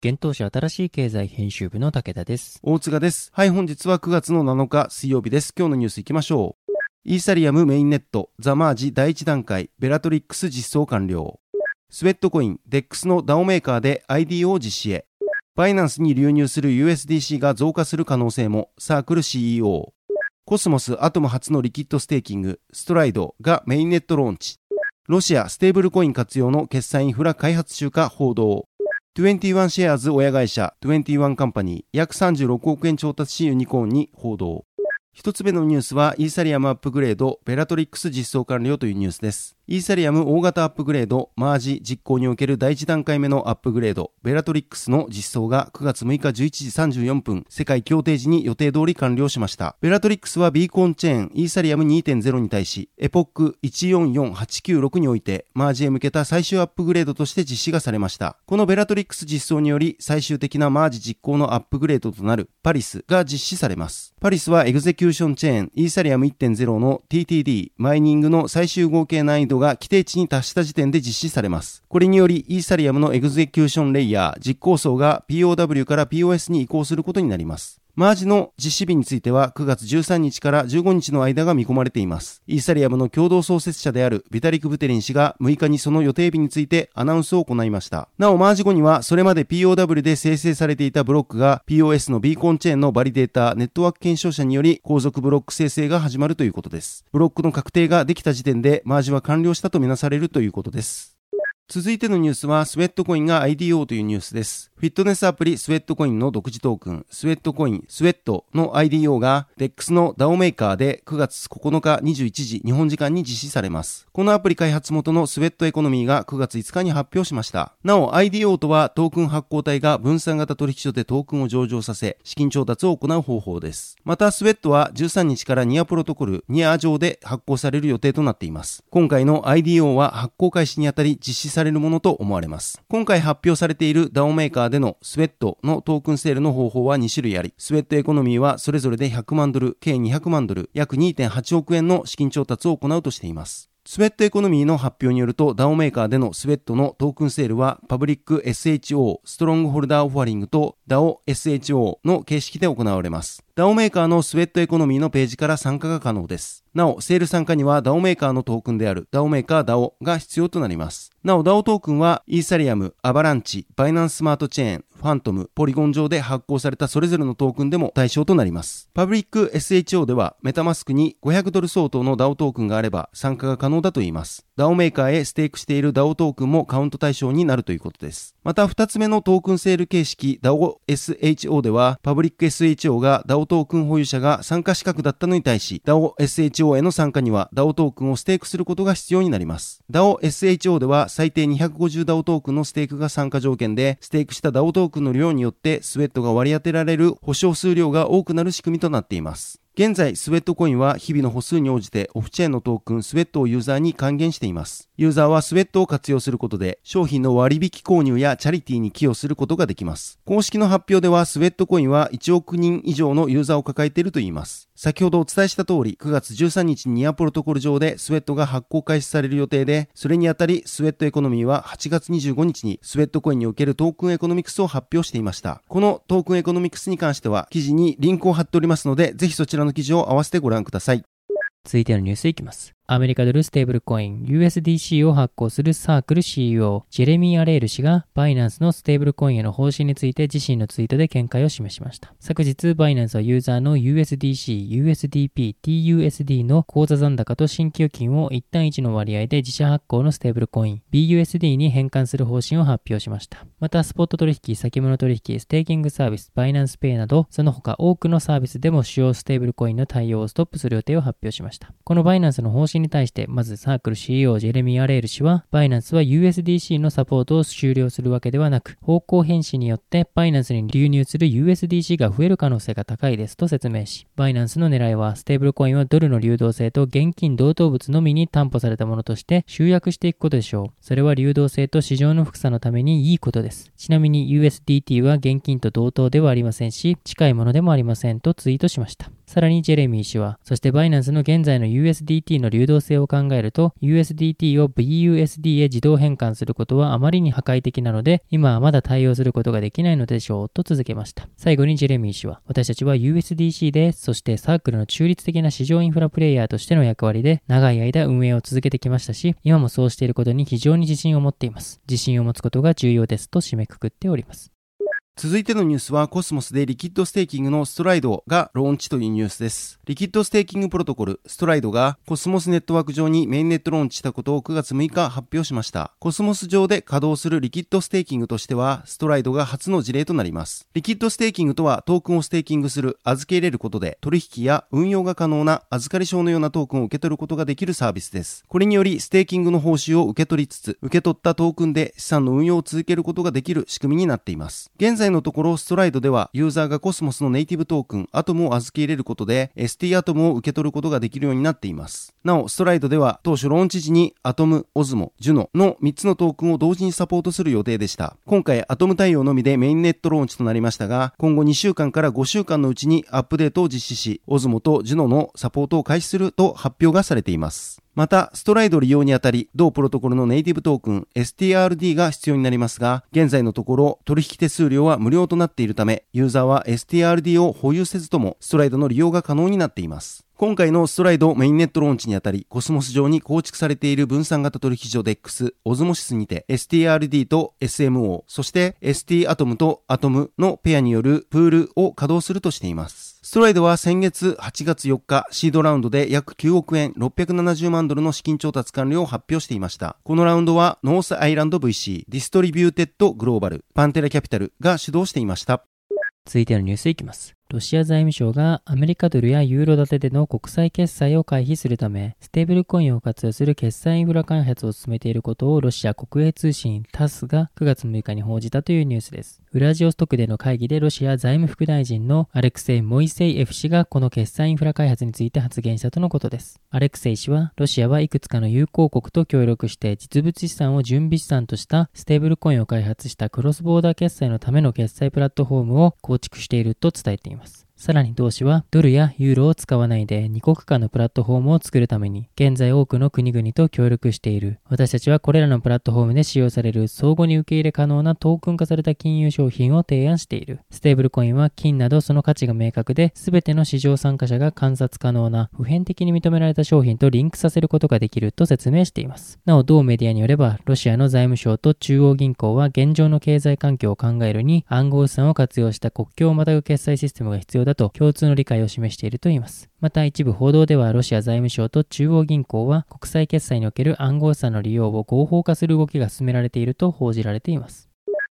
幻冬舎新しい経済編集部の武田です。大塚です。はい、本日は9月の7日水曜日です。今日のニュース行きましょう。イーサリアムメインネット、ザマージ第1段階、ベラトリックス実装完了。スウェットコイン、 DEX の DAO メーカーで IDO 実施へ。バイナンスに流入する USDC が増加する可能性も、サークル CEO。コスモスアトム初のリキッドステーキング、ストライドがメインネットローンチ。ロシアステーブルコイン活用の決済インフラ開発中か報道。21シェアーズ親会社21カンパニー約36億円調達しユニコーンに報道。一つ目のニュースはイーサリアムアップグレードベラトリックス実装完了というニュースです。イーサリアム大型アップグレードマージ実行における第一段階目のアップグレードベラトリックスの実装が9月6日11時34分世界協定時に予定通り完了しました。ベラトリックスはビーコンチェーンイーサリアム2.0に対しエポック144896においてマージへ向けた最終アップグレードとして実施がされました。このベラトリックス実装により最終的なマージ実行のアップグレードとなるパリスが実施されます。パリスはエグゼキューションチェーンイーサリアム1.0の TTD マイニングの最終合計難易度が規定値に達した時点で実施されます。これによりイーサリアムのエグゼキューションレイヤー実行層が POW から POS に移行することになります。マージの実施日については9月13日から15日の間が見込まれています。イーサリアムの共同創設者であるビタリク・ブテリン氏が6日にその予定日についてアナウンスを行いました。なお、マージ後にはそれまで POW で生成されていたブロックが POS のビーコンチェーンのバリデータネットワーク検証者により後続ブロック生成が始まるということです。ブロックの確定ができた時点でマージは完了したとみなされるということです。続いてのニュースは、スウェットコインが IDO というニュースです。フィットネスアプリスウェットコインの独自トークン、スウェットコイン、スウェットの IDO が DEX の DAO メーカーで9月9日21時日本時間に実施されます。このアプリ開発元のスウェットエコノミーが9月5日に発表しました。なお IDO とはトークン発行体が分散型取引所でトークンを上場させ、資金調達を行う方法です。またスウェットは13日からニアプロトコル、ニア上で発行される予定となっています。今回の IDO は発行開始にあたり実施されされるものと思われます。今回発表されている DAO メーカーでのスウェットのトークンセールの方法は2種類あり、スウェットエコノミーはそれぞれで100万ドル、計200万ドル、約2.8億円の資金調達を行うとしています。スウェットエコノミーの発表によると DAO メーカーでのスウェットのトークンセールはパブリック SHO ストロングホルダーオファリングと DAO SHO の形式で行われます。DAO メーカーのスウェットエコノミーのページから参加が可能です。なお、セール参加には DAO メーカーのトークンである DAO メーカー DAO が必要となります。なお、DAO トークンはイーサリアム、アバランチ、バイナンススマートチェーン、ファントム、ポリゴン上で発行されたそれぞれのトークンでも対象となります。パブリック SHO ではメタマスクに500ドル相当の DAO トークンがあれば参加が可能だといいます。DAO メーカーへステークしている DAO トークンもカウント対象になるということです。また、2つ目のトークンセール形式 DAO SHO では、パブリック SHO が DAO トークン保有者が参加資格だったのに対し、DAO SHO への参加には DAO トークンをステークすることが必要になります。DAO SHO では最低250 DAO トークンのステークが参加条件で、ステークした DAO トークンの量によってスウェットが割り当てられる保証数量が多くなる仕組みとなっています。現在、スウェットコインは日々の歩数に応じてオフチェーンのトークンスウェットをユーザーに還元しています。ユーザーはスウェットを活用することで商品の割引購入やチャリティーに寄与することができます。公式の発表ではスウェットコインは1億人以上のユーザーを抱えているといいます。先ほどお伝えした通り、9月13日にニアプロトコル上でスウェットが発行開始される予定で、それにあたりスウェットエコノミーは8月25日にスウェットコインにおけるトークンエコノミクスを発表していました。このトークンエコノミクスに関しては記事にリンクを貼っておりますので、ぜひそちらのの記事を合わせてご覧ください。続いてのニュースいきます。アメリカドルステーブルコイン USDC を発行するサークル CEO ジェレミー・アレール氏がバイナンスのステーブルコインへの方針について自身のツイートで見解を示しました。昨日バイナンスはユーザーの USDC、USDP、TUSD の口座残高と新規預金を1対1の割合で自社発行のステーブルコイン BUSD に変換する方針を発表しました。またスポット取引、先物取引、ステーキングサービス、バイナンスペイなどその他多くのサービスでも主要ステーブルコインの対応をストップする予定を発表しました。このバイナンスの方針に対して、まずサークル CEO ジェレミー・アレール氏は、バイナンスは USDC のサポートを終了するわけではなく、方向変遷によってバイナンスに流入する USDC が増える可能性が高いですと説明し、バイナンスの狙いは、ステーブルコインはドルの流動性と現金同等物のみに担保されたものとして集約していくことでしょう。それは流動性と市場の複さのためにいいことです。ちなみに USDT は現金と同等ではありませんし、近いものでもありませんとツイートしました。さらにジェレミー氏は、そしてバイナンスの現在の USDT の流動性を考えると、USDT を BUSD へ自動変換することはあまりに破壊的なので、今はまだ対応することができないのでしょう、と続けました。最後にジェレミー氏は、私たちは USDC で、そしてサークルの中立的な市場インフラプレイヤーとしての役割で、長い間運営を続けてきましたし、今もそうしていることに非常に自信を持っています。自信を持つことが重要ですと締めくくっております。続いてのニュースはコスモスでリキッドステーキングのストライドがローンチというニュースです。リキッドステーキングプロトコルストライドがコスモスネットワーク上にメインネットローンチしたことを9月6日発表しました。コスモス上で稼働するリキッドステーキングとしてはストライドが初の事例となります。リキッドステーキングとはトークンをステーキングする預け入れることで取引や運用が可能な預かり証のようなトークンを受け取ることができるサービスです。これによりステーキングの報酬を受け取りつつ受け取ったトークンで資産の運用を続けることができる仕組みになっています。現在のところストライドでは、ユーザーがコスモスのネイティブトークン、アトムを預け入れることで、ST アトムを受け取ることができるようになっています。なお、ストライドでは、当初ローンチ時に、アトム、オズモ、ジュノの3つのトークンを同時にサポートする予定でした。今回、アトム対応のみでメインネットローンチとなりましたが、今後2週間から5週間のうちにアップデートを実施し、オズモとジュノのサポートを開始すると発表がされています。また、ストライド利用にあたり、同プロトコルのネイティブトークン STRD が必要になりますが、現在のところ取引手数料は無料となっているため、ユーザーは STRD を保有せずともストライドの利用が可能になっています。今回のストライドメインネットローンチにあたり、コスモス上に構築されている分散型取引所 DEX、オズモシスにて STRD と OSMO、そして ST アトムとアトムのペアによるプールを稼働するとしています。ストライドは先月8月4日、シードラウンドで約9億円670万ドルの資金調達完了を発表していました。このラウンドはノースアイランド VC、ディストリビューテッドグローバル、パンテラキャピタルが主導していました。続いてのニュースいきます。ロシア財務省がアメリカドルやユーロ建てでの国際決済を回避するため、ステーブルコインを活用する決済インフラ開発を進めていることをロシア国営通信タスが9月6日に報じたというニュースです。ウラジオストクでの会議でロシア財務副大臣のアレクセイ・モイセイエフ氏がこの決済インフラ開発について発言したとのことです。アレクセイ氏は、ロシアはいくつかの友好国と協力して実物資産を準備資産としたステーブルコインを開発したクロスボーダー決済のための決済プラットフォームを構築していると伝えています。ます。さらに同氏はドルやユーロを使わないで二国間のプラットフォームを作るために現在多くの国々と協力している。私たちはこれらのプラットフォームで使用される相互に受け入れ可能なトークン化された金融商品を提案している。ステーブルコインは金などその価値が明確で全ての市場参加者が観察可能な普遍的に認められた商品とリンクさせることができると説明しています。なお同メディアによればロシアの財務省と中央銀行は現状の経済環境を考えるに暗号資産を活用した国境をまたぐ決済システムが必要だと共通の理解を示しているといいます。また一部報道ではロシア財務省と中央銀行は国際決済における暗号資産の利用を合法化する動きが進められていると報じられています。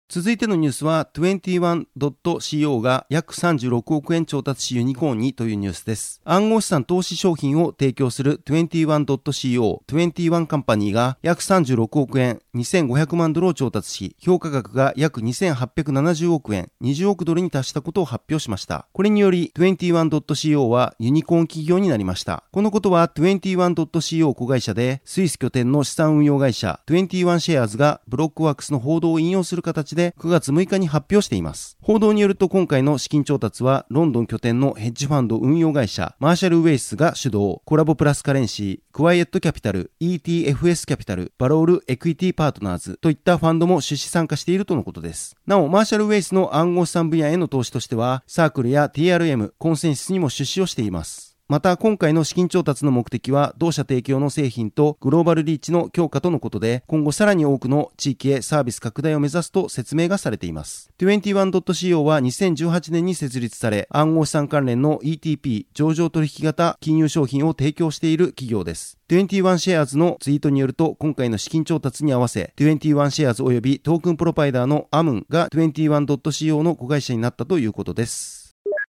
続いてのニュースは 21.co が約36億円調達しユニコーンにというニュースです。暗号資産投資商品を提供する 21.co 21カンパニーが約36億円2500万ドルを調達し、評価額が約2870億円20億ドルに達したことを発表しました。これにより 21.co はユニコーン企業になりました。このことは 21.co 子会社でスイス拠点の資産運用会社21シェアーズがブロックワークスの報道を引用する形でで9月6日に発表しています。報道によると今回の資金調達はロンドン拠点のヘッジファンド運用会社マーシャル・ウェイスが主導、コラボプラスカレンシー、クワイエットキャピタル、ETFS キャピタル、バロールエクイティパートナーズといったファンドも出資参加しているとのことです。なお、マーシャル・ウェイスの暗号資産分野への投資としては、サークルや TRM、コンセンシスにも出資をしています。また今回の資金調達の目的は同社提供の製品とグローバルリーチの強化とのことで今後さらに多くの地域へサービス拡大を目指すと説明がされています。21.co は2018年に設立され暗号資産関連の ETP 上場取引型金融商品を提供している企業です。21シェアーズのツイートによると今回の資金調達に合わせ21シェアーズ及びトークンプロバイダーのアムンが 21.co の子会社になったということです。